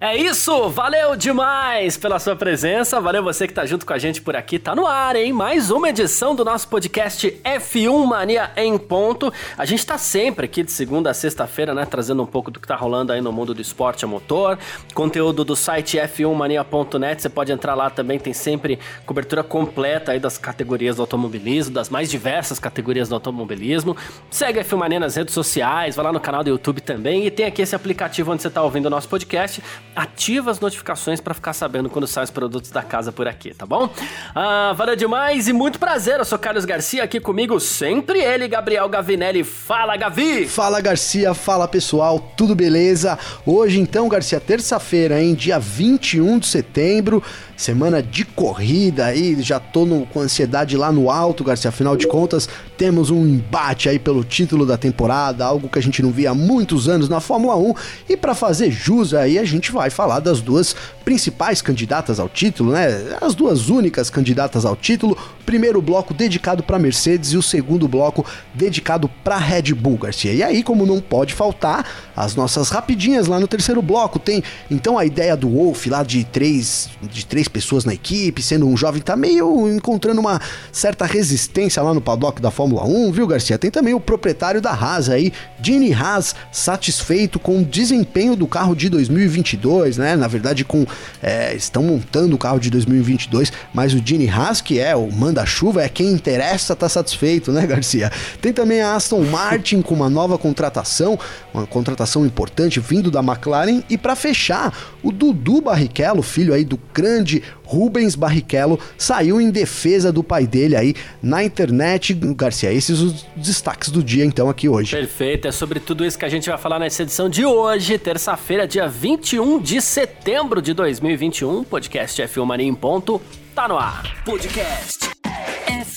É isso, valeu demais pela sua presença, valeu você que tá junto com a gente por aqui, tá no ar, hein? Mais uma edição do nosso podcast F1 Mania em ponto. A gente tá sempre aqui de segunda a sexta-feira, né, trazendo um pouco do que tá rolando aí no mundo do esporte a motor, conteúdo do site f1mania.net, você pode entrar lá também, tem sempre cobertura completa aí das categorias do automobilismo, das mais diversas categorias do automobilismo. Segue a F1 Mania nas redes sociais, vai lá no canal do YouTube também e tem aqui esse aplicativo onde você tá ouvindo o nosso podcast ativa as notificações para ficar sabendo quando saem os produtos da casa por aqui, tá bom? Ah, valeu demais e muito prazer. Eu sou Carlos Garcia, aqui comigo sempre ele, Gabriel Gavinelli. Fala, Gavi! Fala, Garcia. Fala, pessoal. Tudo beleza? Hoje, então, Garcia, terça-feira, hein? Dia 21 de setembro. Semana de corrida aí, já tô no, com ansiedade lá no alto, Garcia. Afinal de contas, temos um embate aí pelo título da temporada, algo que a gente não via há muitos anos na Fórmula 1. E para fazer jus aí, a gente vai falar das duas principais candidatas ao título, né? As duas únicas candidatas ao título. Primeiro bloco dedicado para Mercedes e o segundo bloco dedicado para Red Bull, Garcia. E aí, como não pode faltar, as nossas rapidinhas lá no terceiro bloco tem então a ideia do Wolf lá de três de três pessoas na equipe, sendo um jovem tá meio encontrando uma certa resistência lá no paddock da Fórmula 1, viu, Garcia? Tem também o proprietário da Haas aí, Gene Haas, satisfeito com o desempenho do carro de 2022, né? Na verdade, com é, estão montando o carro de 2022, mas o Gene Haas, que é o manda-chuva, é quem interessa, tá satisfeito, né, Garcia? Tem também a Aston Martin com uma nova contratação, uma contratação importante vindo da McLaren e para fechar, o Dudu Barrichello, filho aí do grande Rubens Barrichello saiu em defesa do pai dele aí na internet. Garcia, esses os destaques do dia então aqui hoje. Perfeito, é sobre tudo isso que a gente vai falar nessa edição de hoje, terça-feira, dia 21 de setembro de 2021. Podcast F1 Mania em ponto, tá no ar. Podcast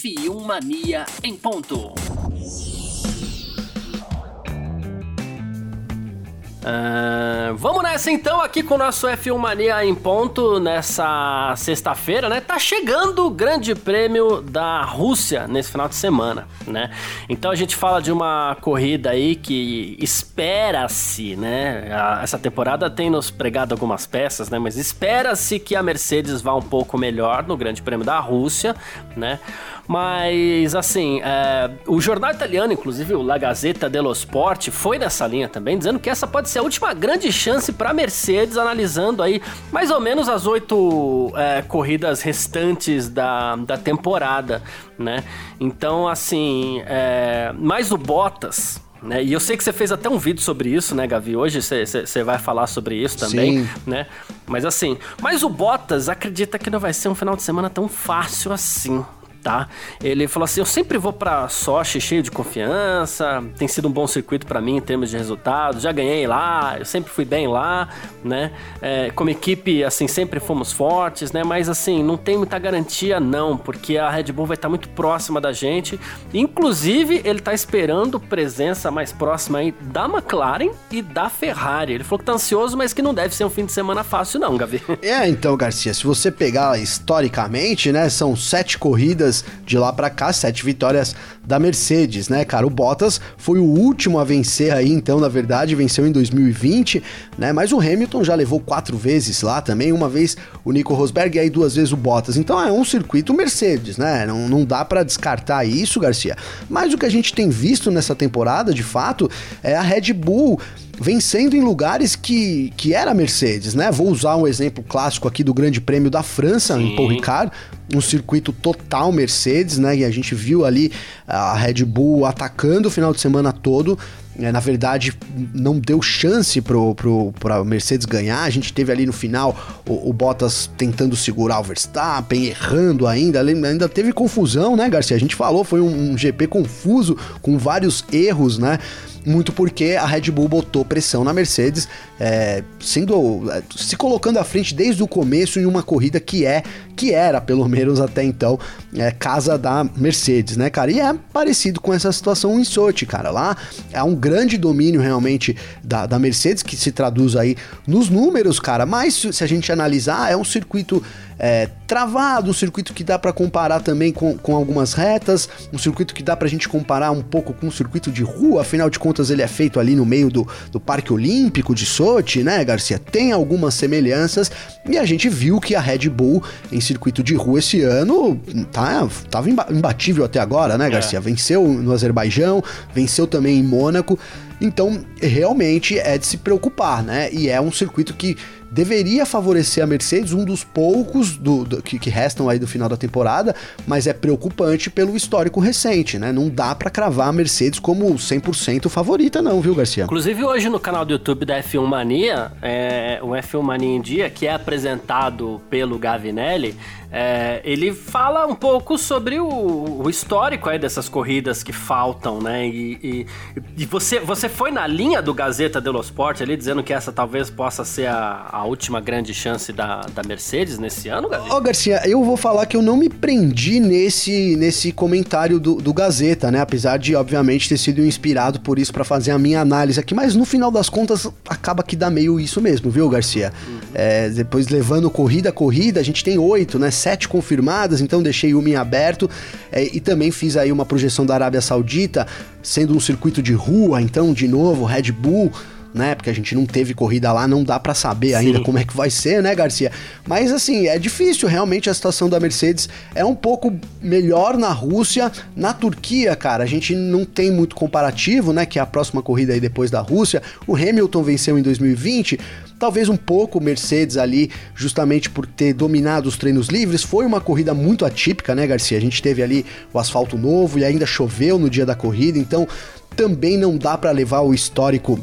F1 Mania em ponto. Uh, vamos nessa então aqui com o nosso F1 Mania em ponto nessa sexta-feira, né? Tá chegando o Grande Prêmio da Rússia nesse final de semana, né? Então a gente fala de uma corrida aí que espera-se, né? essa temporada tem nos pregado algumas peças, né? Mas espera-se que a Mercedes vá um pouco melhor no Grande Prêmio da Rússia, né? Mas, assim, é, o jornal italiano, inclusive o La Gazzetta dello Sport, foi nessa linha também, dizendo que essa pode ser a última grande chance para a Mercedes, analisando aí mais ou menos as oito é, corridas restantes da, da temporada, né? Então, assim, é, mais o Bottas, né? E eu sei que você fez até um vídeo sobre isso, né, Gavi? Hoje você vai falar sobre isso também, Sim. né? Mas assim, mas o Bottas acredita que não vai ser um final de semana tão fácil assim, tá? Ele falou assim: "Eu sempre vou para Sochi cheio de confiança, tem sido um bom circuito para mim em termos de resultados, já ganhei lá, eu sempre fui bem lá, né? É, como equipe, assim, sempre fomos fortes, né? Mas assim, não tem muita garantia não, porque a Red Bull vai estar muito próxima da gente. Inclusive, ele tá esperando presença mais próxima aí da McLaren e da Ferrari. Ele falou que tá ansioso, mas que não deve ser um fim de semana fácil não, Gavi. É, então, Garcia, se você pegar historicamente, né, são sete corridas corridas de lá para cá, sete vitórias da Mercedes, né, cara? O Bottas foi o último a vencer aí, então, na verdade, venceu em 2020, né? Mas o Hamilton já levou quatro vezes lá também, uma vez o Nico Rosberg e aí duas vezes o Bottas. Então é um circuito Mercedes, né? Não, não dá para descartar isso, Garcia. Mas o que a gente tem visto nessa temporada, de fato, é a Red Bull vencendo em lugares que, que era Mercedes, né? Vou usar um exemplo clássico aqui do Grande Prêmio da França, Sim. em Paul Ricard, um circuito total Mercedes, né? E a gente viu ali a Red Bull atacando o final de semana todo na verdade, não deu chance pro, pro, Mercedes ganhar. A gente teve ali no final o, o Bottas tentando segurar o Verstappen, errando ainda. Ainda teve confusão, né, Garcia? A gente falou, foi um, um GP confuso, com vários erros, né? muito porque a Red Bull botou pressão na Mercedes, é, sendo é, se colocando à frente desde o começo em uma corrida que é que era pelo menos até então é, casa da Mercedes, né, cara? E é parecido com essa situação em Sochi, cara. Lá é um grande domínio realmente da, da Mercedes que se traduz aí nos números, cara. Mas se a gente analisar, é um circuito é, travado, um circuito que dá para comparar também com, com algumas retas, um circuito que dá pra gente comparar um pouco com um circuito de rua, afinal de contas ele é feito ali no meio do, do Parque Olímpico de Sochi, né, Garcia? Tem algumas semelhanças e a gente viu que a Red Bull em circuito de rua esse ano tá, tava imbatível até agora, né, Garcia? É. Venceu no Azerbaijão, venceu também em Mônaco. Então, realmente é de se preocupar, né? E é um circuito que deveria favorecer a Mercedes, um dos poucos do, do que, que, restam aí do final da temporada, mas é preocupante pelo histórico recente, né? Não dá para cravar a Mercedes como 100% favorita não, viu, Garcia? Inclusive hoje no canal do YouTube da F1 Mania, é, o F1 Mania em Dia, que é apresentado pelo Gavinelli, é, ele fala um pouco sobre o, o, histórico aí dessas corridas que faltam, né? E, e, e, você, você foi na linha do Gazeta dello Sport ali, dizendo que essa talvez possa ser a, a última grande chance da, da Mercedes nesse ano, Ó, oh, Garcia, eu vou falar que eu não me prendi nesse, nesse comentário do, do Gazeta, né? Apesar de, obviamente, ter sido inspirado por isso para fazer a minha análise aqui, mas no final das contas acaba que dá meio isso mesmo, viu, Garcia? Uhum. É, depois levando corrida a corrida, a gente tem oito, né? Sete confirmadas, então deixei uma em aberto é, e também fiz aí uma projeção da Arábia Saudita, sendo um circuito de rua, então de novo Red Bull né? Porque a gente não teve corrida lá, não dá para saber ainda Sim. como é que vai ser, né, Garcia? Mas assim, é difícil realmente a situação da Mercedes é um pouco melhor na Rússia, na Turquia, cara, a gente não tem muito comparativo, né, que é a próxima corrida aí depois da Rússia. O Hamilton venceu em 2020, Talvez um pouco Mercedes ali, justamente por ter dominado os treinos livres. Foi uma corrida muito atípica, né, Garcia? A gente teve ali o asfalto novo e ainda choveu no dia da corrida, então também não dá para levar o histórico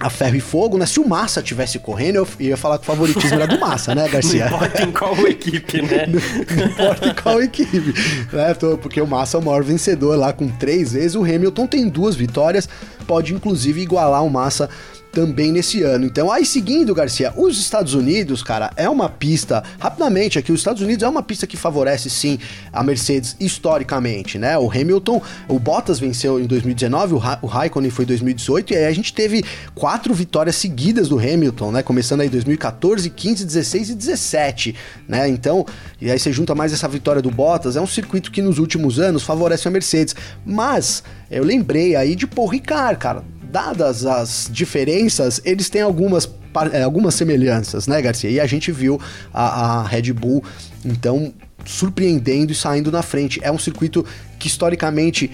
a ferro e fogo, né? Se o Massa tivesse correndo, eu ia falar que o favoritismo era do Massa, né, Garcia? Não importa em qual equipe, né? não, não importa em qual equipe, né? Porque o Massa é o maior vencedor lá com três vezes. O Hamilton tem duas vitórias, pode inclusive igualar o Massa também nesse ano. Então, aí seguindo, Garcia, os Estados Unidos, cara, é uma pista, rapidamente aqui, os Estados Unidos é uma pista que favorece sim a Mercedes historicamente, né? O Hamilton, o Bottas venceu em 2019, o, Ra o Raikkonen foi em 2018, e aí a gente teve quatro vitórias seguidas do Hamilton, né? Começando aí 2014, 15, 16 e 17, né? Então, e aí você junta mais essa vitória do Bottas, é um circuito que nos últimos anos favorece a Mercedes. Mas eu lembrei aí de Paul Ricard, cara dadas as diferenças, eles têm algumas, é, algumas semelhanças, né, Garcia? E a gente viu a, a Red Bull, então, surpreendendo e saindo na frente. É um circuito que historicamente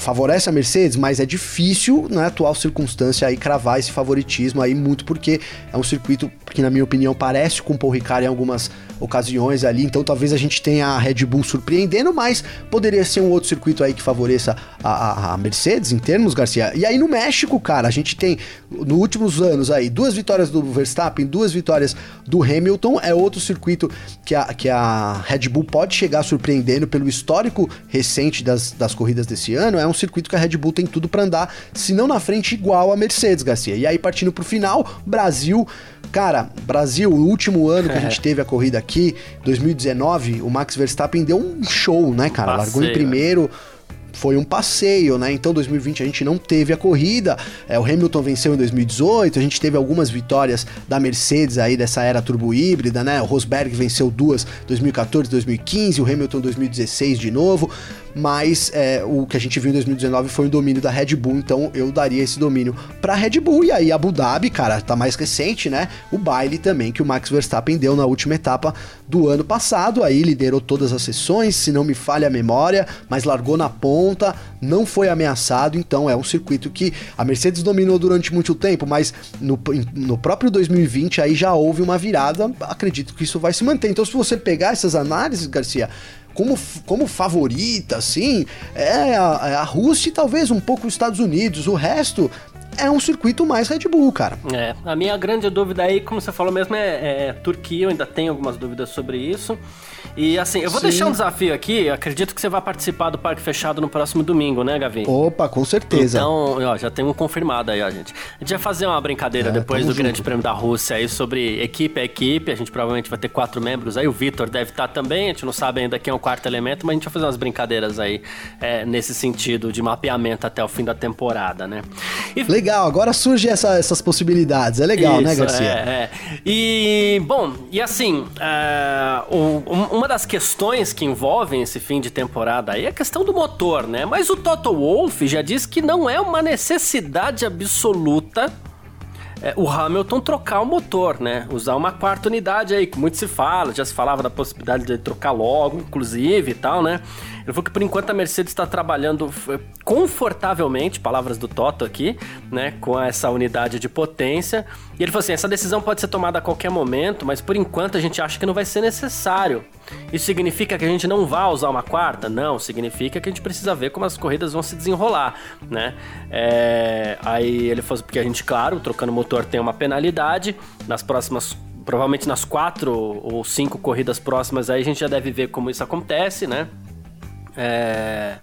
favorece a Mercedes, mas é difícil na atual circunstância aí cravar esse favoritismo aí muito porque é um circuito que na minha opinião parece com o Paul Ricard em algumas ocasiões ali, então talvez a gente tenha a Red Bull surpreendendo, mas poderia ser um outro circuito aí que favoreça a, a, a Mercedes em termos, Garcia. E aí no México, cara, a gente tem nos últimos anos aí duas vitórias do Verstappen, duas vitórias do Hamilton, é outro circuito que a, que a Red Bull pode chegar surpreendendo pelo histórico recente das, das corridas desse ano, é um circuito que a Red Bull tem tudo para andar, se não na frente igual a Mercedes, Garcia. E aí partindo pro final, Brasil Cara, Brasil, o último ano que a gente teve a corrida aqui, 2019, o Max Verstappen deu um show, né, cara? Passeio. Largou em primeiro, foi um passeio, né? Então 2020 a gente não teve a corrida. É, o Hamilton venceu em 2018, a gente teve algumas vitórias da Mercedes aí dessa era turbo híbrida, né? O Rosberg venceu duas 2014, 2015, o Hamilton 2016 de novo mas é, o que a gente viu em 2019 foi o domínio da Red Bull, então eu daria esse domínio para Red Bull. E aí Abu Dhabi, cara, tá mais recente, né? O baile também que o Max Verstappen deu na última etapa do ano passado, aí liderou todas as sessões, se não me falha a memória, mas largou na ponta, não foi ameaçado, então é um circuito que a Mercedes dominou durante muito tempo, mas no, no próprio 2020 aí já houve uma virada, acredito que isso vai se manter. Então se você pegar essas análises, Garcia, como, como favorita, assim, é a, é a Rússia e talvez um pouco os Estados Unidos. O resto é um circuito mais Red Bull, cara. É, a minha grande dúvida aí, como você falou mesmo, é, é Turquia, eu ainda tenho algumas dúvidas sobre isso. E assim, eu vou Sim. deixar um desafio aqui. Acredito que você vai participar do Parque Fechado no próximo domingo, né, Gavi? Opa, com certeza. Então, ó, já tem um confirmado aí, ó, gente. A gente vai fazer uma brincadeira é, depois do junto. Grande Prêmio da Rússia aí sobre equipe a equipe. A gente provavelmente vai ter quatro membros aí. O Vitor deve estar também. A gente não sabe ainda quem é o quarto elemento, mas a gente vai fazer umas brincadeiras aí é, nesse sentido de mapeamento até o fim da temporada, né? E... Legal, agora surge essa, essas possibilidades. É legal, né, Isso, né, Garcia? É, é. E, bom, e assim, uh, o, uma das questões que envolvem esse fim de temporada aí é a questão do motor, né? Mas o Toto Wolff já disse que não é uma necessidade absoluta é, o Hamilton trocar o motor, né? Usar uma quarta unidade aí, que muito se fala, já se falava da possibilidade de trocar logo, inclusive e tal, né? Ele falou que por enquanto a Mercedes está trabalhando confortavelmente, palavras do Toto aqui, né, com essa unidade de potência. E ele falou assim: essa decisão pode ser tomada a qualquer momento, mas por enquanto a gente acha que não vai ser necessário. Isso significa que a gente não vai usar uma quarta? Não, significa que a gente precisa ver como as corridas vão se desenrolar, né? É, aí ele falou porque a gente, claro, trocando motor tem uma penalidade nas próximas provavelmente nas quatro ou cinco corridas próximas aí a gente já deve ver como isso acontece, né? É,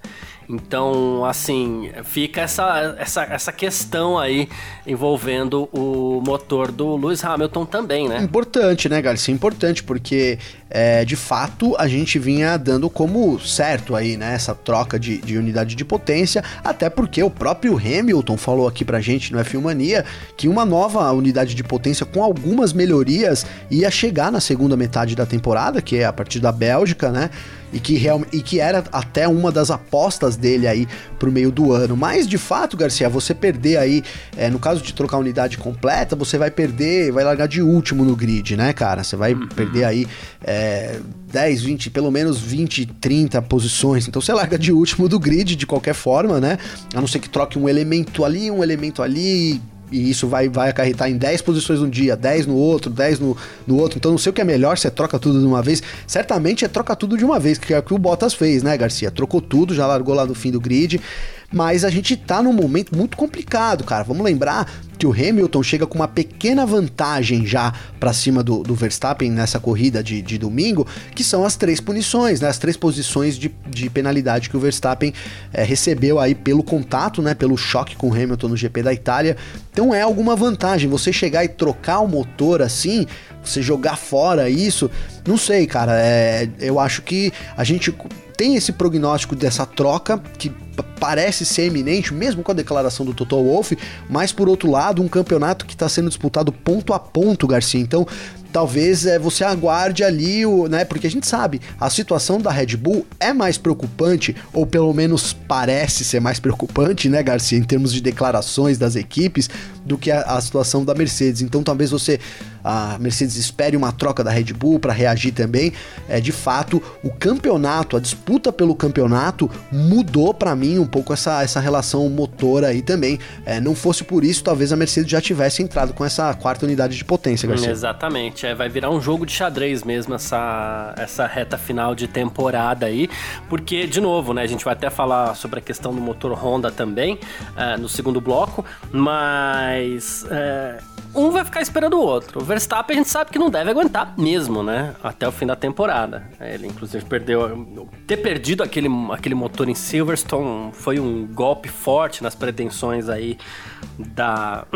então, assim, fica essa, essa, essa questão aí envolvendo o motor do Lewis Hamilton também, né? Importante, né, Garcia? Importante, porque é, de fato a gente vinha dando como certo aí, né, essa troca de, de unidade de potência, até porque o próprio Hamilton falou aqui pra gente no F1 Mania que uma nova unidade de potência com algumas melhorias ia chegar na segunda metade da temporada, que é a partir da Bélgica, né? E que, real, e que era até uma das apostas dele aí pro meio do ano. Mas de fato, Garcia, você perder aí, é, no caso de trocar unidade completa, você vai perder, vai largar de último no grid, né, cara? Você vai uhum. perder aí é, 10, 20, pelo menos 20, 30 posições. Então você larga de último do grid de qualquer forma, né? A não ser que troque um elemento ali, um elemento ali e isso vai, vai acarretar em 10 posições um dia, 10 no outro, 10 no, no outro. Então não sei o que é melhor, você troca tudo de uma vez. Certamente é troca tudo de uma vez, que é o que o Bottas fez, né, Garcia? Trocou tudo, já largou lá no fim do grid. Mas a gente tá num momento muito complicado, cara. Vamos lembrar que o Hamilton chega com uma pequena vantagem já para cima do, do, Verstappen nessa corrida de, de, domingo, que são as três punições, né? As três posições de, de penalidade que o Verstappen é, recebeu aí pelo contato, né? Pelo choque com o Hamilton no GP da Itália. Então é alguma vantagem. Você chegar e trocar o motor assim, você jogar fora isso, não sei, cara. É, eu acho que a gente tem esse prognóstico dessa troca que parece ser eminente, mesmo com a declaração do Toto Wolff, mas por outro lado, um campeonato que está sendo disputado ponto a ponto, Garcia. Então, talvez é, você aguarde ali, o, né? Porque a gente sabe, a situação da Red Bull é mais preocupante, ou pelo menos parece ser mais preocupante, né, Garcia, em termos de declarações das equipes, do que a, a situação da Mercedes. Então talvez você, a Mercedes espere uma troca da Red Bull para reagir também. É de fato o campeonato, a disputa pelo campeonato mudou para mim um pouco essa, essa relação motor aí também. É, não fosse por isso, talvez a Mercedes já tivesse entrado com essa quarta unidade de potência, Garcia. Exatamente, é, vai virar um jogo de xadrez mesmo essa, essa reta final de temporada aí, porque de novo, né, a gente vai até falar sobre a questão do motor Honda também uh, no segundo bloco, mas mas é, um vai ficar esperando o outro. O Verstappen a gente sabe que não deve aguentar mesmo, né? Até o fim da temporada. Ele inclusive perdeu. Ter perdido aquele, aquele motor em Silverstone foi um golpe forte nas pretensões aí da.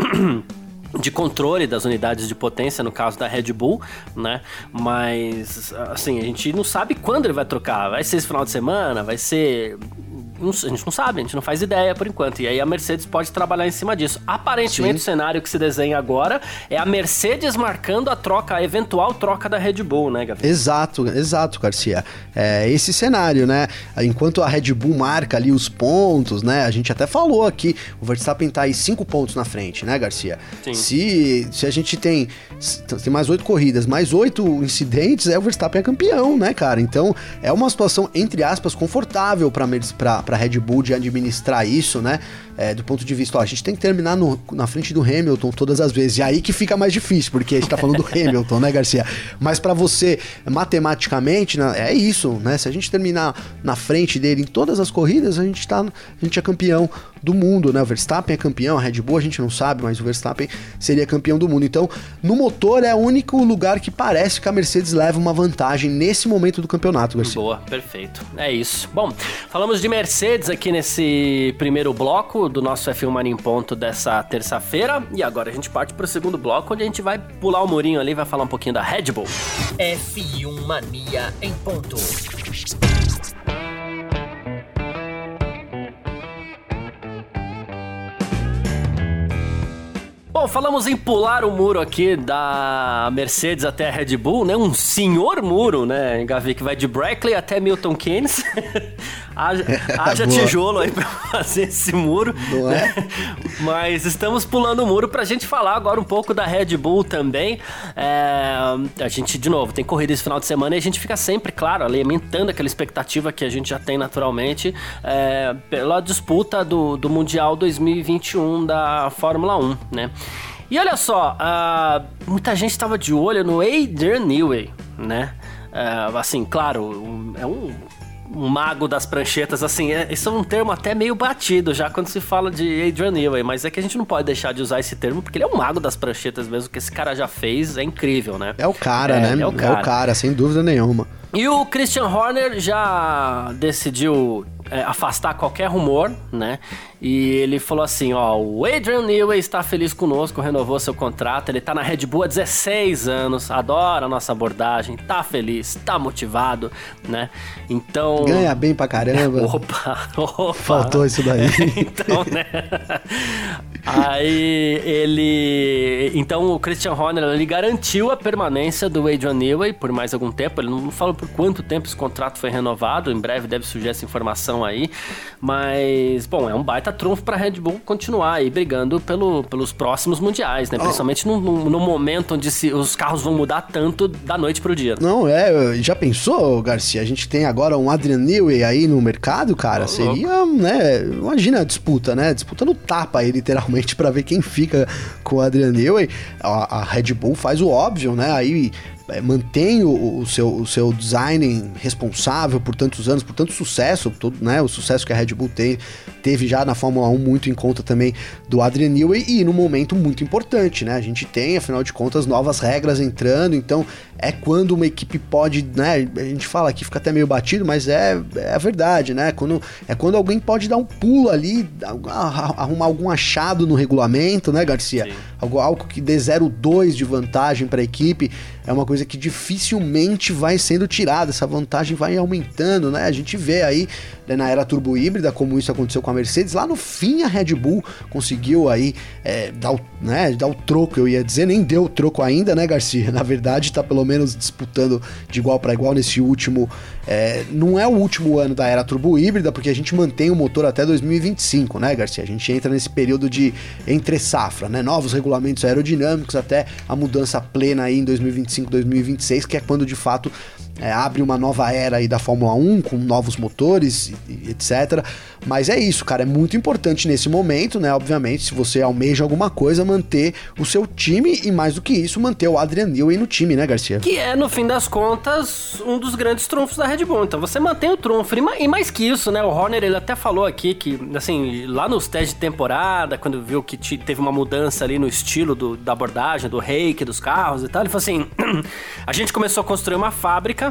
de controle das unidades de potência, no caso da Red Bull, né? Mas, assim, a gente não sabe quando ele vai trocar. Vai ser esse final de semana? Vai ser a gente não sabe, a gente não faz ideia por enquanto. E aí a Mercedes pode trabalhar em cima disso. Aparentemente, Sim. o cenário que se desenha agora é a Mercedes marcando a troca, a eventual troca da Red Bull, né, Gabriel? Exato, exato, Garcia. É esse cenário, né? Enquanto a Red Bull marca ali os pontos, né? A gente até falou aqui, o Verstappen tá aí cinco pontos na frente, né, Garcia? Sim. Se, se a gente tem, tem mais oito corridas, mais oito incidentes, é o Verstappen é campeão, né, cara? Então é uma situação, entre aspas, confortável para para Red Bull de administrar isso, né? É, do ponto de vista, ó, a gente tem que terminar no, na frente do Hamilton todas as vezes. E aí que fica mais difícil, porque a gente tá falando do Hamilton, né, Garcia? Mas para você, matematicamente, né, é isso, né? Se a gente terminar na frente dele em todas as corridas, a gente tá, a gente é campeão do mundo, né? O Verstappen é campeão, a Red Bull a gente não sabe, mas o Verstappen seria campeão do mundo. Então, no motor é o único lugar que parece que a Mercedes leva uma vantagem nesse momento do campeonato, Garcia. Boa, perfeito. É isso. Bom, falamos de Mercedes aqui nesse primeiro bloco do nosso F1 Mania em Ponto dessa terça-feira. E agora a gente parte para o segundo bloco, onde a gente vai pular o murinho ali e vai falar um pouquinho da Red Bull. F1 Mania em Ponto. Bom, falamos em pular o muro aqui da Mercedes até a Red Bull, né? Um senhor muro, né, Gavi, que vai de Brackley até Milton Keynes. haja, haja tijolo aí pra fazer esse muro. Não é? Mas estamos pulando o muro pra gente falar agora um pouco da Red Bull também. É, a gente, de novo, tem corrida esse final de semana e a gente fica sempre, claro, alimentando aquela expectativa que a gente já tem naturalmente é, pela disputa do, do Mundial 2021 da Fórmula 1, né? E olha só, uh, muita gente estava de olho no Adrian Newey, né? Uh, assim, claro, um, é um, um, mago das pranchetas, assim, é, isso é um termo até meio batido já quando se fala de Adrian Newey, mas é que a gente não pode deixar de usar esse termo porque ele é um mago das pranchetas mesmo, que esse cara já fez, é incrível, né? É o cara, é, né? É o cara. é o cara, sem dúvida nenhuma. E o Christian Horner já decidiu é, afastar qualquer rumor, né? E ele falou assim: ó, o Adrian Newey está feliz conosco, renovou seu contrato. Ele tá na Red Bull há 16 anos, adora a nossa abordagem, tá feliz, tá motivado, né? Então. Ganha bem pra caramba. opa, opa. Faltou isso daí. então, né? Aí ele. Então o Christian Horner ele garantiu a permanência do Adrian Newey por mais algum tempo. Ele não falou por quanto tempo esse contrato foi renovado. Em breve deve surgir essa informação aí. Mas, bom, é um baita trunfo pra Red Bull continuar aí brigando pelo, pelos próximos mundiais, né? Oh. Principalmente no, no, no, momento onde se, os carros vão mudar tanto da noite pro dia. Não, é. Já pensou, Garcia? A gente tem agora um Adrian Newey aí no mercado, cara. Oh, Seria, louco. né? Imagina a disputa, né? Disputa no tapa aí, literalmente, para ver quem fica com o Adrian Newey. A, a Red Bull faz o óbvio, né? Aí mantém o, o, seu, o seu design responsável por tantos anos, por tanto sucesso, todo, né, o sucesso que a Red Bull tem, teve já na Fórmula 1 muito em conta também do Adrian Newey e num momento muito importante, né? A gente tem, afinal de contas, novas regras entrando, então é quando uma equipe pode, né? A gente fala que fica até meio batido, mas é, é a verdade, né? Quando, é quando alguém pode dar um pulo ali, arrumar algum achado no regulamento, né, Garcia? Algo, algo que dê 0,2 de vantagem para a equipe é uma coisa que dificilmente vai sendo tirada, essa vantagem vai aumentando, né? A gente vê aí né, na era turbo híbrida como isso aconteceu com a Mercedes, lá no fim a Red Bull conseguiu aí é, dar, o, né, dar o troco, eu ia dizer, nem deu o troco ainda, né, Garcia? Na verdade, está pelo menos disputando de igual para igual nesse último, é, não é o último ano da era turbo híbrida, porque a gente mantém o motor até 2025, né, Garcia? A gente entra nesse período de entre safra, né? Novos regulamentos aerodinâmicos até a mudança plena aí em 2025, 2026, que é quando de fato é, abre uma nova era aí da Fórmula 1 com novos motores e, etc. Mas é isso, cara, é muito importante nesse momento, né? Obviamente, se você almeja alguma coisa, manter o seu time e mais do que isso, manter o Adrian Newey no time, né, Garcia? Que é, no fim das contas, um dos grandes trunfos da Red Bull. Então você mantém o trunfo. E mais que isso, né? O Horner, ele até falou aqui que, assim, lá nos testes de temporada, quando viu que teve uma mudança ali no estilo do, da abordagem, do reiki dos carros e tal, ele falou assim: a gente começou a construir uma fábrica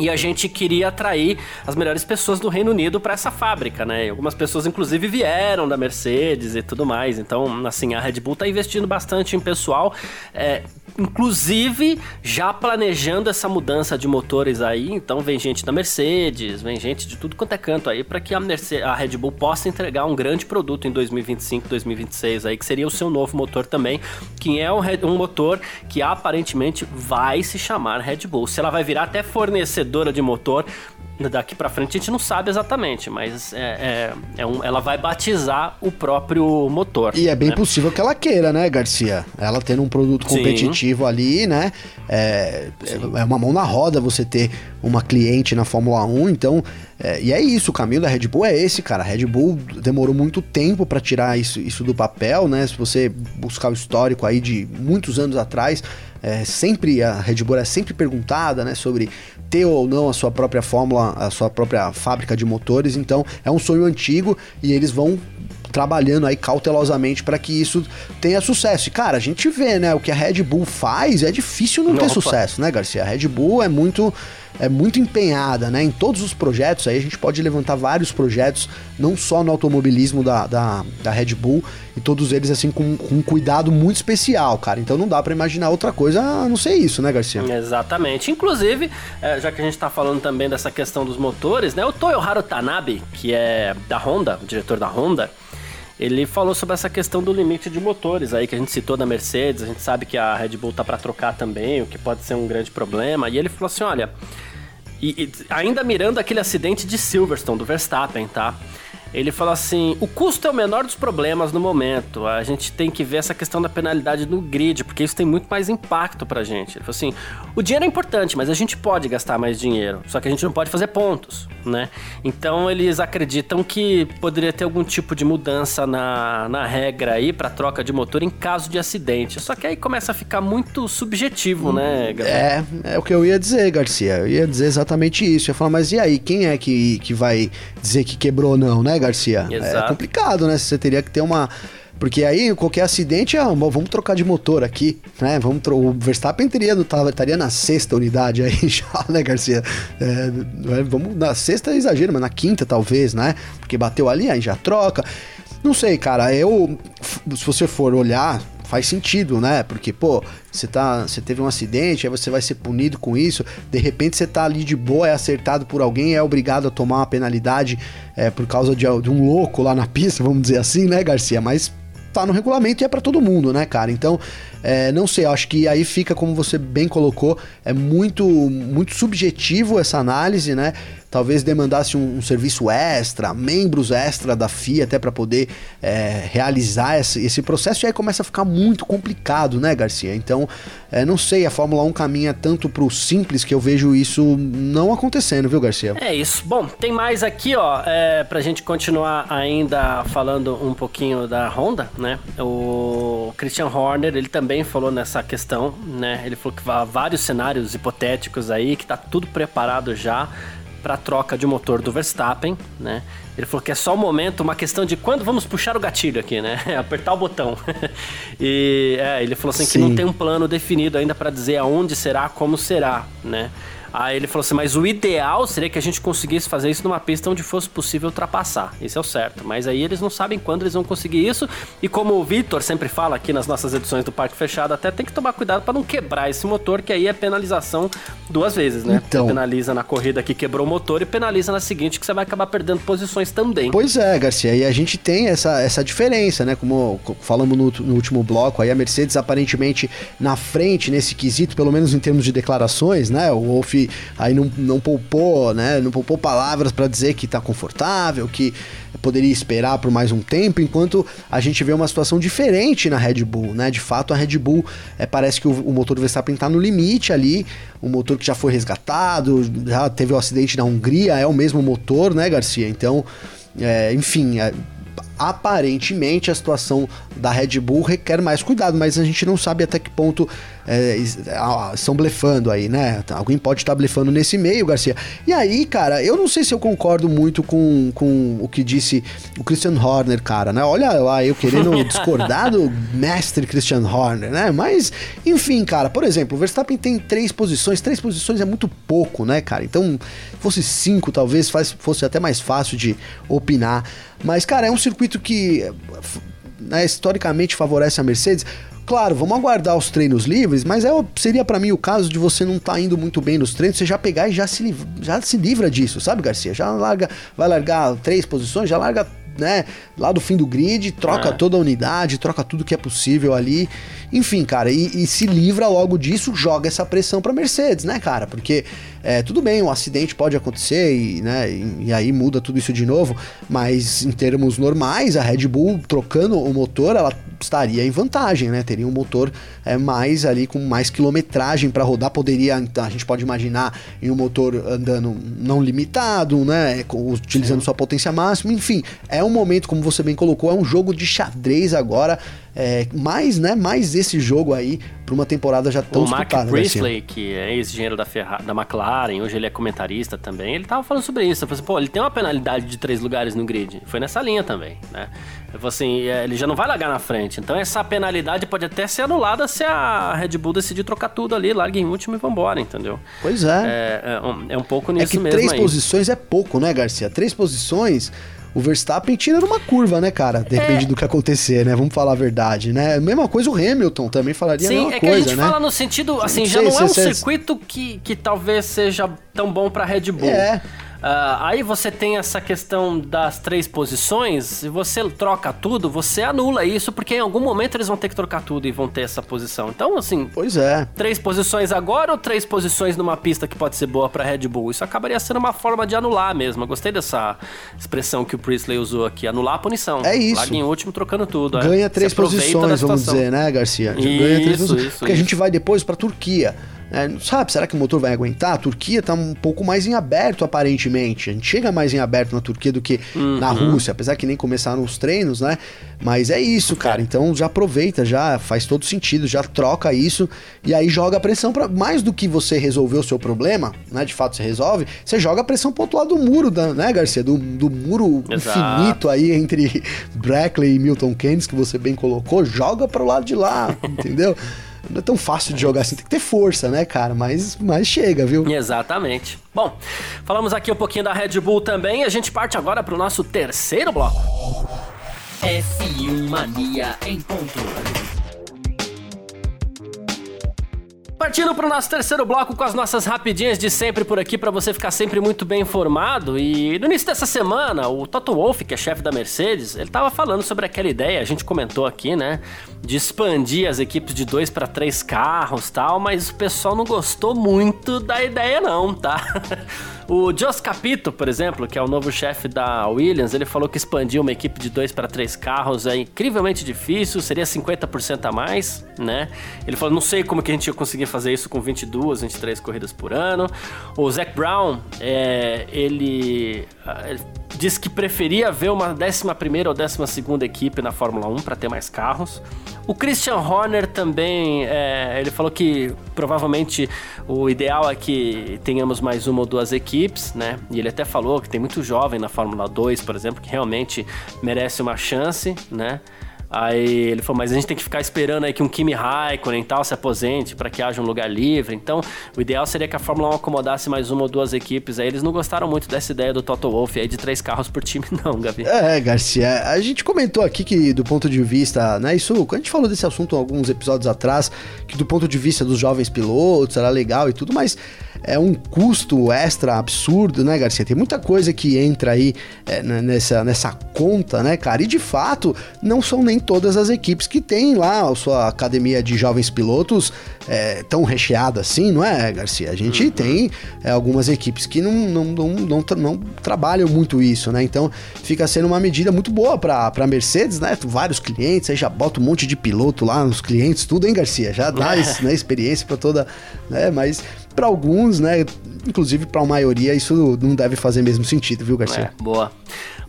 e a gente queria atrair as melhores pessoas do Reino Unido para essa fábrica, né? E algumas pessoas, inclusive, vieram da Mercedes e tudo mais. Então, assim, a Red Bull está investindo bastante em pessoal. É, inclusive já planejando essa mudança de motores aí. Então vem gente da Mercedes, vem gente de tudo quanto é canto aí para que a, Mercedes, a Red Bull possa entregar um grande produto em 2025, 2026 aí, que seria o seu novo motor também, que é um, um motor que aparentemente vai se chamar Red Bull. Se ela vai virar até fornecedora de motor, Daqui para frente a gente não sabe exatamente, mas é, é, é um, ela vai batizar o próprio motor. E é bem né? possível que ela queira, né, Garcia? Ela tendo um produto competitivo Sim. ali, né? É, é, uma mão na roda você ter uma cliente na Fórmula 1, então. É, e é isso, o caminho da Red Bull é esse, cara. A Red Bull demorou muito tempo para tirar isso, isso do papel, né? Se você buscar o histórico aí de muitos anos atrás, é, sempre a Red Bull é sempre perguntada, né, sobre ter ou não a sua própria fórmula, a sua própria fábrica de motores. Então é um sonho antigo e eles vão trabalhando aí cautelosamente para que isso tenha sucesso. E cara, a gente vê, né, o que a Red Bull faz, é difícil não ter sucesso, né, Garcia? A Red Bull é muito é muito empenhada, né? Em todos os projetos aí a gente pode levantar vários projetos, não só no automobilismo da, da, da Red Bull, e todos eles assim com, com um cuidado muito especial, cara. Então não dá para imaginar outra coisa a não ser isso, né, Garcia? Exatamente. Inclusive, é, já que a gente tá falando também dessa questão dos motores, né? O Toyoharu Tanabe, que é da Honda, o diretor da Honda, ele falou sobre essa questão do limite de motores aí que a gente citou da Mercedes, a gente sabe que a Red Bull tá para trocar também, o que pode ser um grande problema. E ele falou assim, olha, e, e ainda mirando aquele acidente de Silverstone do Verstappen, tá? Ele fala assim: o custo é o menor dos problemas no momento. A gente tem que ver essa questão da penalidade no grid, porque isso tem muito mais impacto pra gente. Ele falou assim: o dinheiro é importante, mas a gente pode gastar mais dinheiro, só que a gente não pode fazer pontos, né? Então eles acreditam que poderia ter algum tipo de mudança na, na regra aí para troca de motor em caso de acidente. Só que aí começa a ficar muito subjetivo, né, Gabriel? É, é o que eu ia dizer, Garcia. Eu ia dizer exatamente isso. Eu ia falar, mas e aí, quem é que, que vai dizer que quebrou ou não, né? Garcia? É Exato. É complicado, né? Você teria que ter uma. Porque aí, qualquer acidente, ah, vamos trocar de motor aqui, né? Vamos o Verstappen teria, estaria na sexta unidade aí já, né, Garcia? É, vamos, na sexta é exagero, mas na quinta talvez, né? Porque bateu ali, aí já troca. Não sei, cara, eu, se você for olhar, faz sentido, né? Porque, pô, você tá, você teve um acidente, aí você vai ser punido com isso, de repente você tá ali de boa, é acertado por alguém, é obrigado a tomar uma penalidade é, por causa de, de um louco lá na pista, vamos dizer assim, né, Garcia? Mas tá no regulamento e é para todo mundo, né, cara? Então, é, não sei, acho que aí fica, como você bem colocou, é muito, muito subjetivo essa análise, né? talvez demandasse um, um, serviço extra, membros extra da FIA até para poder é, realizar esse, esse, processo, e aí começa a ficar muito complicado, né, Garcia? Então, é, não sei, a Fórmula 1 caminha tanto pro simples que eu vejo isso não acontecendo, viu, Garcia? É isso. Bom, tem mais aqui, ó, é, pra gente continuar ainda falando um pouquinho da Honda, né? O Christian Horner, ele também falou nessa questão, né? Ele falou que há vários cenários hipotéticos aí, que tá tudo preparado já para troca de motor do Verstappen, né? Ele falou que é só o momento, uma questão de quando vamos puxar o gatilho aqui, né? Apertar o botão. e é, ele falou assim Sim. que não tem um plano definido ainda para dizer aonde será, como será, né? Aí ele falou assim: mas o ideal seria que a gente conseguisse fazer isso numa pista onde fosse possível ultrapassar. Isso é o certo. Mas aí eles não sabem quando eles vão conseguir isso. E como o Vitor sempre fala aqui nas nossas edições do Parque Fechado, até tem que tomar cuidado para não quebrar esse motor, que aí é penalização duas vezes, né? Então. Você penaliza na corrida que quebrou o motor e penaliza na seguinte, que você vai acabar perdendo posições também. Pois é, Garcia. E a gente tem essa, essa diferença, né? Como falamos no, no último bloco, aí a Mercedes aparentemente na frente nesse quesito, pelo menos em termos de declarações, né? O Aí não, não poupou, né? Não poupou palavras para dizer que tá confortável, que poderia esperar por mais um tempo, enquanto a gente vê uma situação diferente na Red Bull, né? De fato, a Red Bull é, parece que o, o motor do Verstappen tá no limite ali, um motor que já foi resgatado, já teve o um acidente na Hungria, é o mesmo motor, né, Garcia? Então, é, enfim, é, aparentemente a situação da Red Bull requer mais cuidado, mas a gente não sabe até que ponto é, estão blefando aí, né? Alguém pode estar tá blefando nesse meio, Garcia. E aí, cara, eu não sei se eu concordo muito com, com o que disse o Christian Horner, cara, né? Olha lá, eu querendo discordar do mestre Christian Horner, né? Mas, enfim, cara, por exemplo, o Verstappen tem três posições, três posições é muito pouco, né, cara? Então, fosse cinco, talvez faz, fosse até mais fácil de opinar. Mas, cara, é um circuito que né, historicamente favorece a Mercedes. Claro, vamos aguardar os treinos livres, mas é, seria para mim o caso de você não estar tá indo muito bem nos treinos, você já pegar e já se, já se livra disso, sabe, Garcia? Já larga, vai largar três posições, já larga né, lá do fim do grid, troca É. toda a unidade, troca tudo que é possível ali. Enfim, cara, e, e se livra logo disso, joga essa pressão pra Mercedes, né, cara? Porque é, tudo bem, um acidente pode acontecer e, né, e, e aí muda tudo isso de novo, mas em termos normais, a Red Bull trocando o motor, ela estaria em vantagem, né? Teria um motor é, mais ali com mais quilometragem para rodar, poderia, então a gente pode imaginar em um motor andando não limitado, né? com- Utilizando sua potência máxima, enfim, é um momento, como você bem colocou, é um jogo de xadrez agora, é, mais, né? Mais esse jogo aí para uma temporada já tão o Mark disputada, né, Cia? Priestley, que é ex-engenheiro da, Ferra- da McLaren, hoje ele é comentarista também, ele tava falando sobre isso. Falou assim, pô, ele tem uma penalidade de três lugares no grid. Foi nessa linha também, né? Ele falou assim, é, ele já não vai largar na frente. Então essa penalidade pode até ser anulada se a Red Bull decidir trocar tudo ali, larga em último e vambora, entendeu? Pois é. É, é, um, é um pouco É nisso que mesmo três aí. posições é pouco, né, Garcia? Três posições, o Verstappen tira numa curva, né, cara? É. Depende do que acontecer, né? Vamos falar a verdade, né? Mesma coisa o Hamilton também falaria a Sim, mesma é que coisa, a gente né? fala no sentido, assim, Não já sei não é um circuito que, que talvez seja tão bom pra Red Bull. É. Ah, aí você tem essa questão das três posições, se você troca tudo, você anula isso, porque em algum momento eles vão ter que trocar tudo e vão ter essa posição. Então, assim, Pois é. três posições agora ou três posições numa pista que pode ser boa pra Red Bull? Isso acabaria sendo uma forma de anular mesmo. Eu gostei dessa expressão que o Priestley usou aqui, anular a punição. É isso. Larga em último trocando tudo. é. Ganha Se três posições, vamos dizer, né, Garcia? Isso, Ganha três posições. isso, Porque a isso. gente vai depois pra Turquia. Não sabe, será que o motor vai aguentar? A Turquia tá um pouco mais em aberto, aparentemente. A gente chega mais em aberto na Turquia do que na Uhum. Rússia, apesar que nem começaram os treinos, né? Mas é isso, cara. Então já aproveita, já faz todo sentido, já troca isso e aí joga a pressão para mais do que você resolver o seu problema, né? De fato você resolve, você joga a pressão pro outro lado do muro, da- né, Garcia? Do, do muro Exato. infinito aí entre Brackley e Milton Keynes, que você bem colocou, joga pro lado de lá, entendeu? Não é tão fácil de jogar assim, tem que ter força, né, cara? Mas, mas chega, viu? Exatamente. Bom, falamos aqui um pouquinho da Red Bull também. A gente parte agora para o nosso terceiro bloco. F1 Mania em ponto. Partindo para o nosso terceiro bloco com as nossas rapidinhas de sempre por aqui para você ficar sempre muito bem informado. E no início dessa semana, o Toto Wolff, que é chefe da Mercedes, ele tava falando sobre aquela ideia, a gente comentou aqui, né, de expandir as equipes de dois para três carros, tal, mas o pessoal não gostou muito da ideia não, tá? O Jos Capito, por exemplo, que é o novo chefe da Williams, ele falou que expandir uma equipe de dois para três carros é incrivelmente difícil, seria 50% a mais, né? Ele falou, não sei como que a gente ia conseguir fazer isso com 22, 23 corridas por ano. O Zac Brown, é, ele, disse que preferia ver uma 11ª ou 12ª equipe na Fórmula 1 para ter mais carros. O Christian Horner também, é, ele falou que provavelmente o ideal é que tenhamos mais uma ou duas equipes, né? E ele até falou que tem muito jovem na Fórmula 2, por exemplo, que realmente merece uma chance, né? Aí ele falou, mas a gente tem que ficar esperando aí que um Kimi Raikkonen e tal se aposente para que haja um lugar livre. Então, o ideal seria que a Fórmula 1 acomodasse mais uma ou duas equipes. Aí eles não gostaram muito dessa ideia do Toto Wolff aí de três carros por time, não, Gavi. É, Garcia, a gente comentou aqui que do ponto de vista, né, isso, a gente falou desse assunto alguns episódios atrás, que do ponto de vista dos jovens pilotos era legal e tudo, mas é um custo extra absurdo, né, Garcia? Tem muita coisa que entra aí é, nessa, nessa conta, né, cara? E de fato, não são nem todas as equipes que têm lá a sua academia de jovens pilotos é, tão recheada assim, não é, Garcia? A gente tem é, algumas equipes que não, não, não, não, não trabalham muito isso, né? Então fica sendo uma medida muito boa para a Mercedes, né? Vários clientes, aí já bota um monte de piloto lá nos clientes, tudo, hein, Garcia? Já dá isso, né, experiência para toda, né? Mas para alguns, né, inclusive para a maioria, isso não deve fazer mesmo sentido, viu, Garcia? É, boa.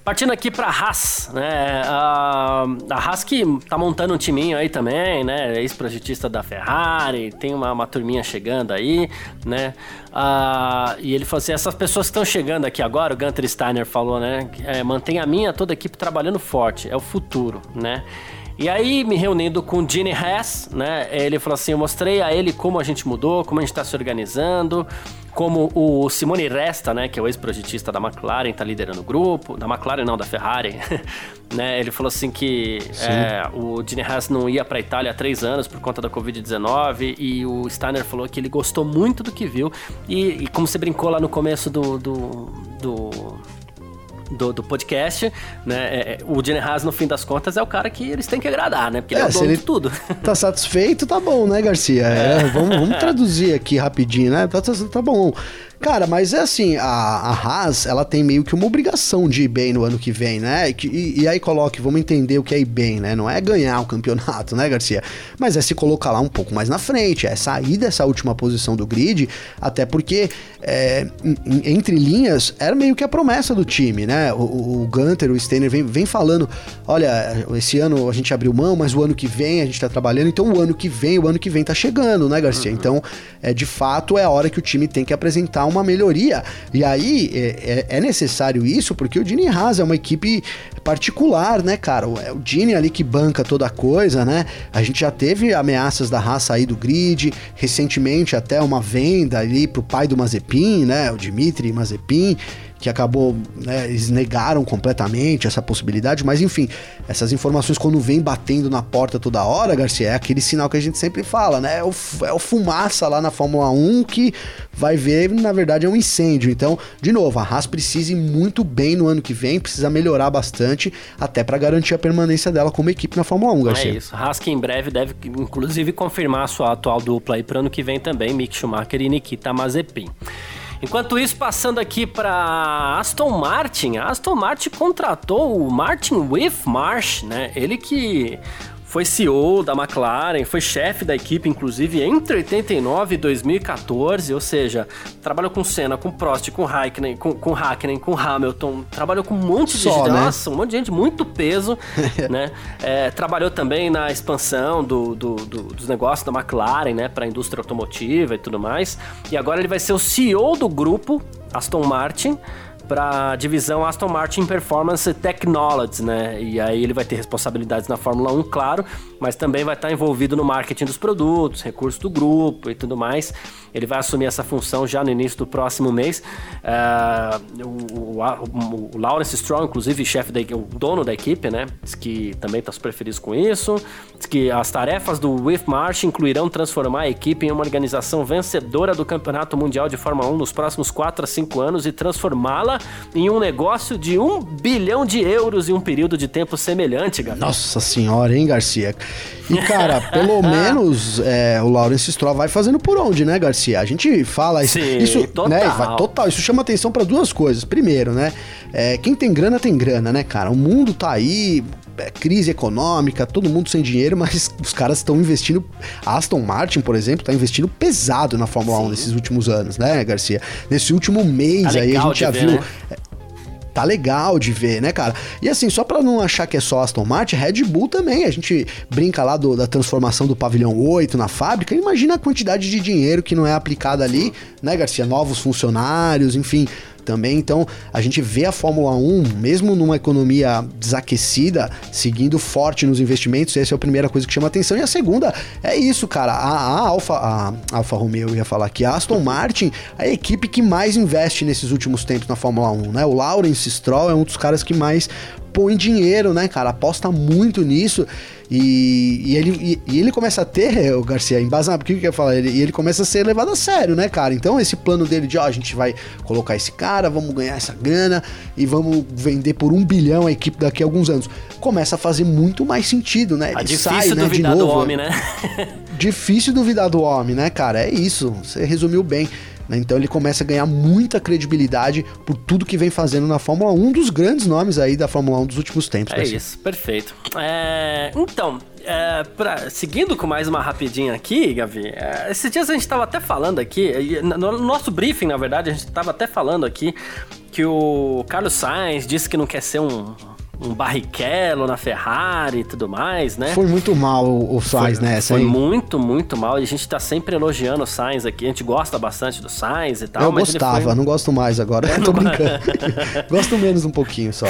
Partindo aqui pra Haas, né? A, a Haas que tá montando um timinho aí também, né? Ex-projetista da Ferrari, tem uma, uma turminha chegando aí, né? E ele falou assim: essas pessoas que estão chegando aqui agora, o Gunter Steiner falou, né? É, mantém a minha, toda a equipe trabalhando forte, é o futuro, né? E aí, me reunindo com o Gene Hess, né? Ele falou assim: eu mostrei a ele como a gente mudou, como a gente tá se organizando, como o Simone Resta, né? Que é o ex-projetista da McLaren, tá liderando o grupo. Da McLaren, não, da Ferrari. né? Ele falou assim que é, o Gene Hess não ia pra Itália há três anos por conta da Covid-19. E o Steiner falou que ele gostou muito do que viu. E, e como você brincou lá no começo do. do, do do, do podcast, né? É, é, o Gene Haas, no fim das contas, é o cara que eles têm que agradar, né? Porque ele é, é o dono ele de tudo. Tá satisfeito, tá bom, né, Garcia? É, vamos, vamos traduzir aqui rapidinho, né? Tá, tá, tá bom. Cara, mas é assim, a, a Haas, ela tem meio que uma obrigação de ir bem no ano que vem, né? E, e, e, aí coloque, vamos entender o que é ir bem, né? Não é ganhar o campeonato, né, Garcia? Mas é se colocar lá um pouco mais na frente, é sair dessa última posição do grid, até porque, é, em, entre linhas, era meio que a promessa do time, né? O, o Gunter, o Steiner vem, vem falando, olha, esse ano a gente abriu mão, mas o ano que vem a gente tá trabalhando, então o ano que vem, o ano que vem tá chegando, né, Garcia? Uhum. Então, é, de fato, é a hora que o time tem que apresentar uma melhoria. E aí é, é, é necessário isso porque o Dini Haas é uma equipe particular, né, cara? É o Dini ali que banca toda a coisa, né? A gente já teve ameaças da Haas sair do grid, recentemente até uma venda ali pro pai do Mazepin, né? O Dimitri Mazepin que acabou, né, eles negaram completamente essa possibilidade, mas enfim, essas informações quando vem batendo na porta toda hora, Garcia, é aquele sinal que a gente sempre fala, né? É o, é o fumaça lá na Fórmula 1 que vai ver, na verdade, é um incêndio. Então, de novo, a Haas precisa ir muito bem no ano que vem, precisa melhorar bastante, até para garantir a permanência dela como equipe na Fórmula 1, Garcia. É isso. Haas que em breve deve, inclusive, confirmar a sua atual dupla aí para ano que vem também, Mick Schumacher e Nikita Mazepin. Enquanto isso, passando aqui para Aston Martin, a Aston Martin contratou o Martin Whitmarsh, né? Ele que foi CEO da McLaren, foi chefe da equipe, inclusive, entre 89 e 2014, ou seja, trabalhou com Senna, com Prost, com Raikkonen, com, com Hakkinen, com Hamilton, trabalhou com um monte de gente, né? nossa, um monte de gente, muito peso, né? É, trabalhou também na expansão do, do, do, dos negócios da McLaren, né, para a indústria automotiva e tudo mais, e agora ele vai ser o CEO do grupo Aston Martin, para a divisão Aston Martin Performance Technologies, né? E aí ele vai ter responsabilidades na Fórmula 1, claro, mas também vai estar envolvido no marketing dos produtos, recursos do grupo e tudo mais. Ele vai assumir essa função já no início do próximo mês. Uh, o, o, o, Lawrence Strong, inclusive, chefe da o dono da equipe, né? Diz que também está super feliz com isso. Diz que as tarefas do With March incluirão transformar a equipe em uma organização vencedora do Campeonato Mundial de Fórmula 1 nos próximos 4 a 5 anos e transformá-la em um negócio de um bilhão de euros em um período de tempo semelhante, Gabriel. Nossa senhora, hein, Garcia? E, cara, pelo menos é, o Lawrence Stroll vai fazendo por onde, né, Garcia? A gente fala isso. Sim, isso total. Né, vai, total. Isso chama atenção para duas coisas. Primeiro, né? É, quem tem grana tem grana, né, cara? O mundo tá aí, crise econômica, todo mundo sem dinheiro, mas os caras estão investindo. A Aston Martin, por exemplo, tá investindo pesado na Fórmula Sim. 1 nesses últimos anos, né, Garcia? Nesse último mês tá aí a gente já ver, viu. Né? tá legal de ver, né, cara? E assim, só para não achar que é só Aston Martin, Red Bull também. A gente brinca lá do, da transformação do pavilhão 8 na fábrica. Imagina a quantidade de dinheiro que não é aplicada ali, né, Garcia? Novos funcionários, enfim também. Então, a gente vê a Fórmula 1, mesmo numa economia desaquecida, seguindo forte nos investimentos. Essa é a primeira coisa que chama atenção. E a segunda é isso, cara. A, a Alfa, a Alfa Romeo, ia falar aqui, a Aston Martin, a equipe que mais investe nesses últimos tempos na Fórmula 1, né? O Lawrence Stroll é um dos caras que mais põe dinheiro, né, cara? Aposta muito nisso. E, e ele, e, e, ele começa a ter, o Garcia, embasamento, o que, eu ia falar? Ele, e ele começa a ser levado a sério, né, cara? Então, esse plano dele de, ó, a gente vai colocar esse cara, vamos ganhar essa grana e vamos vender por um bilhão a equipe daqui a alguns anos. Começa a fazer muito mais sentido, né? Ele difícil sai, né, de novo. do homem, né? difícil duvidar do homem, né, cara? É isso. Você resumiu bem. Né? Então ele começa a ganhar muita credibilidade por tudo que vem fazendo na Fórmula 1, um dos grandes nomes aí da Fórmula 1 dos últimos tempos. É isso, perfeito. É, então, é, pra, seguindo com mais uma rapidinha aqui, Gavi, é, esses dias a gente estava até falando aqui, no nosso briefing, na verdade, a gente estava até falando aqui que o Carlos Sainz disse que não quer ser um, um Barrichello na Ferrari e tudo mais, né? Foi muito mal o, o Sainz foi, nessa, Foi muito, muito mal. E a gente tá sempre elogiando o Sainz aqui. A gente gosta bastante do Sainz e tal. Eu gostava, foi... não gosto mais agora. Eu tô brincando. gosto menos um pouquinho só.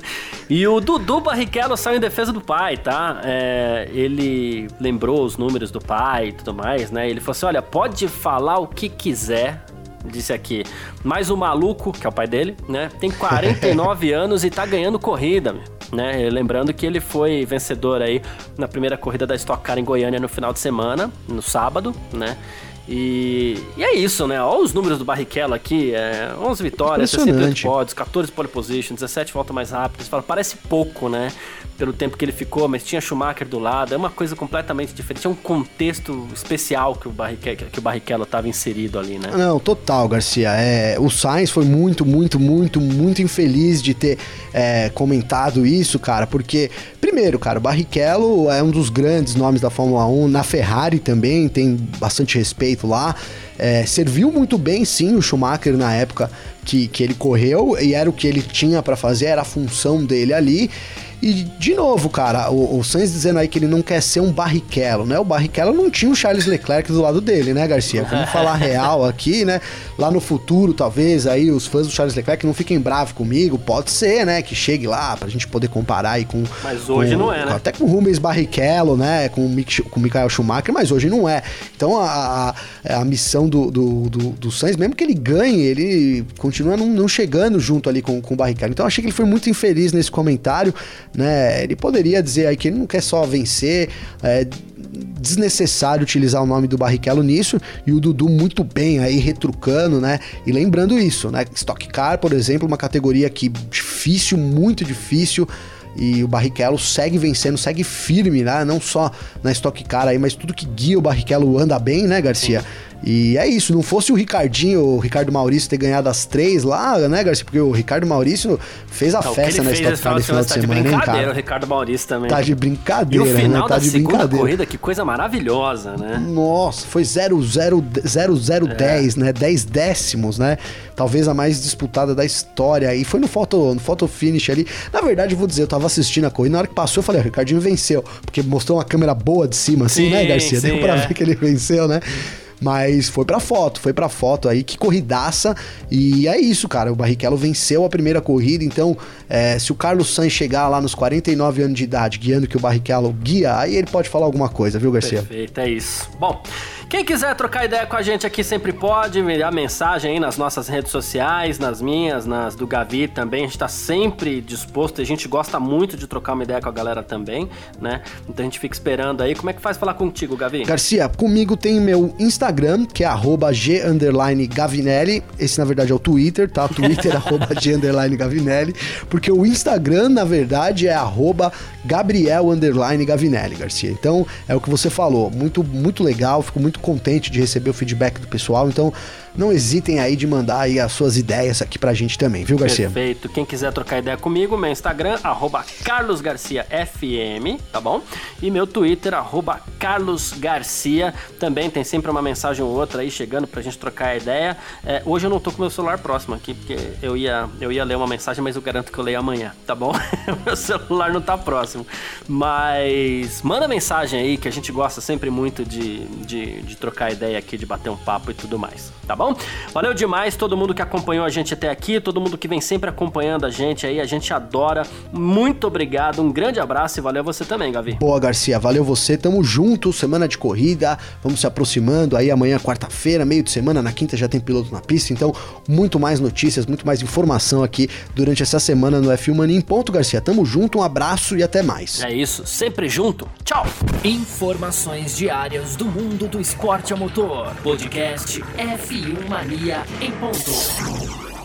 e o Dudu Barrichello saiu em defesa do pai, tá? É, ele lembrou os números do pai e tudo mais, né? Ele falou assim: olha, pode falar o que quiser disse aqui. Mas o maluco, que é o pai dele, né? Tem 49 anos e tá ganhando corrida, né? Lembrando que ele foi vencedor aí na primeira corrida da Stock Car em Goiânia no final de semana, no sábado, né? E, e é isso, né? Olha os números do Barrichello aqui: é, 11 vitórias, 68 pódios, 14 pole positions, 17 voltas mais rápidas. Fala, parece pouco, né? Pelo tempo que ele ficou, mas tinha Schumacher do lado, é uma coisa completamente diferente. É um contexto especial que o Barrichello, que o Barrichello estava inserido ali, né? Não, total, Garcia. É, o Sainz foi muito, muito, muito, muito infeliz de ter é, comentado isso, cara, porque, primeiro, cara, o Barrichello é um dos grandes nomes da Fórmula 1, na Ferrari também, tem bastante respeito lá. É, serviu muito bem, sim, o Schumacher na época que, que ele correu, e era o que ele tinha para fazer, era a função dele ali. E, de novo, cara, o, o Sainz dizendo aí que ele não quer ser um Barrichello, né? O Barrichello não tinha o Charles Leclerc do lado dele, né, Garcia? Vamos falar real aqui, né? Lá no futuro, talvez, aí os fãs do Charles Leclerc não fiquem bravos comigo. Pode ser, né? Que chegue lá pra gente poder comparar aí com... Mas hoje com, não é, né? Até com o Rubens Barrichello, né? Com o, Mick, com o Michael Schumacher, mas hoje não é. Então, a, a, a missão do, do, do, do Sainz, mesmo que ele ganhe, ele continua não, não chegando junto ali com, com o Barrichello. Então, eu achei que ele foi muito infeliz nesse comentário né? Ele poderia dizer aí que ele não quer só vencer, é desnecessário utilizar o nome do Barrichello nisso e o Dudu muito bem aí retrucando, né? E lembrando isso, né? Stock Car, por exemplo, uma categoria que difícil, muito difícil. E o Barrichello segue vencendo, segue firme, né? Não só na Stock Car aí, mas tudo que guia o Barrichello anda bem, né, Garcia? E é isso, não fosse o Ricardinho, o Ricardo Maurício ter ganhado as três lá, né, Garcia? Porque o Ricardo Maurício fez a Não, festa na Stock Car final de tá de semana, hein, brincadeira, cara? o Ricardo Maurício também. Tá de E brincadeira, o final né? Tá da de segunda corrida, que coisa maravilhosa, né? Nossa, foi 0,0010, né? 10 décimos, né? Talvez a mais disputada da história. E foi no photo, no photo finish ali. Na verdade, eu vou dizer, eu tava assistindo a corrida. Na hora que passou, eu falei, ah, o Ricardinho venceu. Porque mostrou uma câmera boa de cima, assim, Sim, né, Garcia? Deu sim, pra é. ver que ele venceu, né? Mas foi pra foto, foi pra foto aí, que corridaça. E é isso, cara. O Barrichello venceu a primeira corrida. Então, é, se o Carlos Sainz chegar lá nos 49 anos de idade, guiando que o Barrichello guia, aí ele pode falar alguma coisa, viu, Garcia? Perfeito, é isso. Bom, quem quiser trocar ideia com a gente aqui sempre pode enviar mensagem aí nas nossas redes sociais, nas minhas, nas do Gavi também. A gente tá sempre disposto, a gente gosta muito de trocar uma ideia com a galera também, né? Então a gente fica esperando aí. Como é que faz falar contigo, Gavi? Garcia, comigo tem meu Instagram, que é arroba G underline Gavinelli. Esse, na verdade, é o Twitter, tá? Twitter, arroba G underline Gavinelli. Porque o Instagram, na verdade, é arroba Gabriel underline Gavinelli, Garcia. Então, é o que você falou. Muito, muito legal. Fico muito contente de receber o feedback do pessoal. Então, não hesitem aí de mandar aí as suas ideias aqui pra gente também, viu, Garcia? Perfeito. Quem quiser trocar ideia comigo, meu Instagram, arroba carlosgarciafm, tá bom? E meu Twitter, arroba carlosgarcia. Também tem sempre uma mensagem ou outra aí chegando pra gente trocar ideia. É, hoje eu não tô com meu celular próximo aqui, porque eu ia, eu ia ler uma mensagem, mas eu garanto que eu leio amanhã, tá bom? meu celular não tá próximo. Mas manda mensagem aí, que a gente gosta sempre muito de, de, de trocar ideia aqui, de bater um papo e tudo mais, tá bom? Valeu demais todo mundo que acompanhou a gente até aqui, todo mundo que vem sempre acompanhando a gente aí, a gente adora. Muito obrigado, um grande abraço e valeu você também, Gavi. Boa, Garcia, valeu você, tamo junto, semana de corrida, vamos se aproximando aí amanhã, quarta-feira, meio de semana, na quinta já tem piloto na pista, então muito mais notícias, muito mais informação aqui durante essa semana no F1 Mania em ponto, Garcia, tamo junto, um abraço e até mais. É isso, sempre junto. Tchau! Informações diárias do mundo do esporte a motor. Podcast F1 Mania em ponto.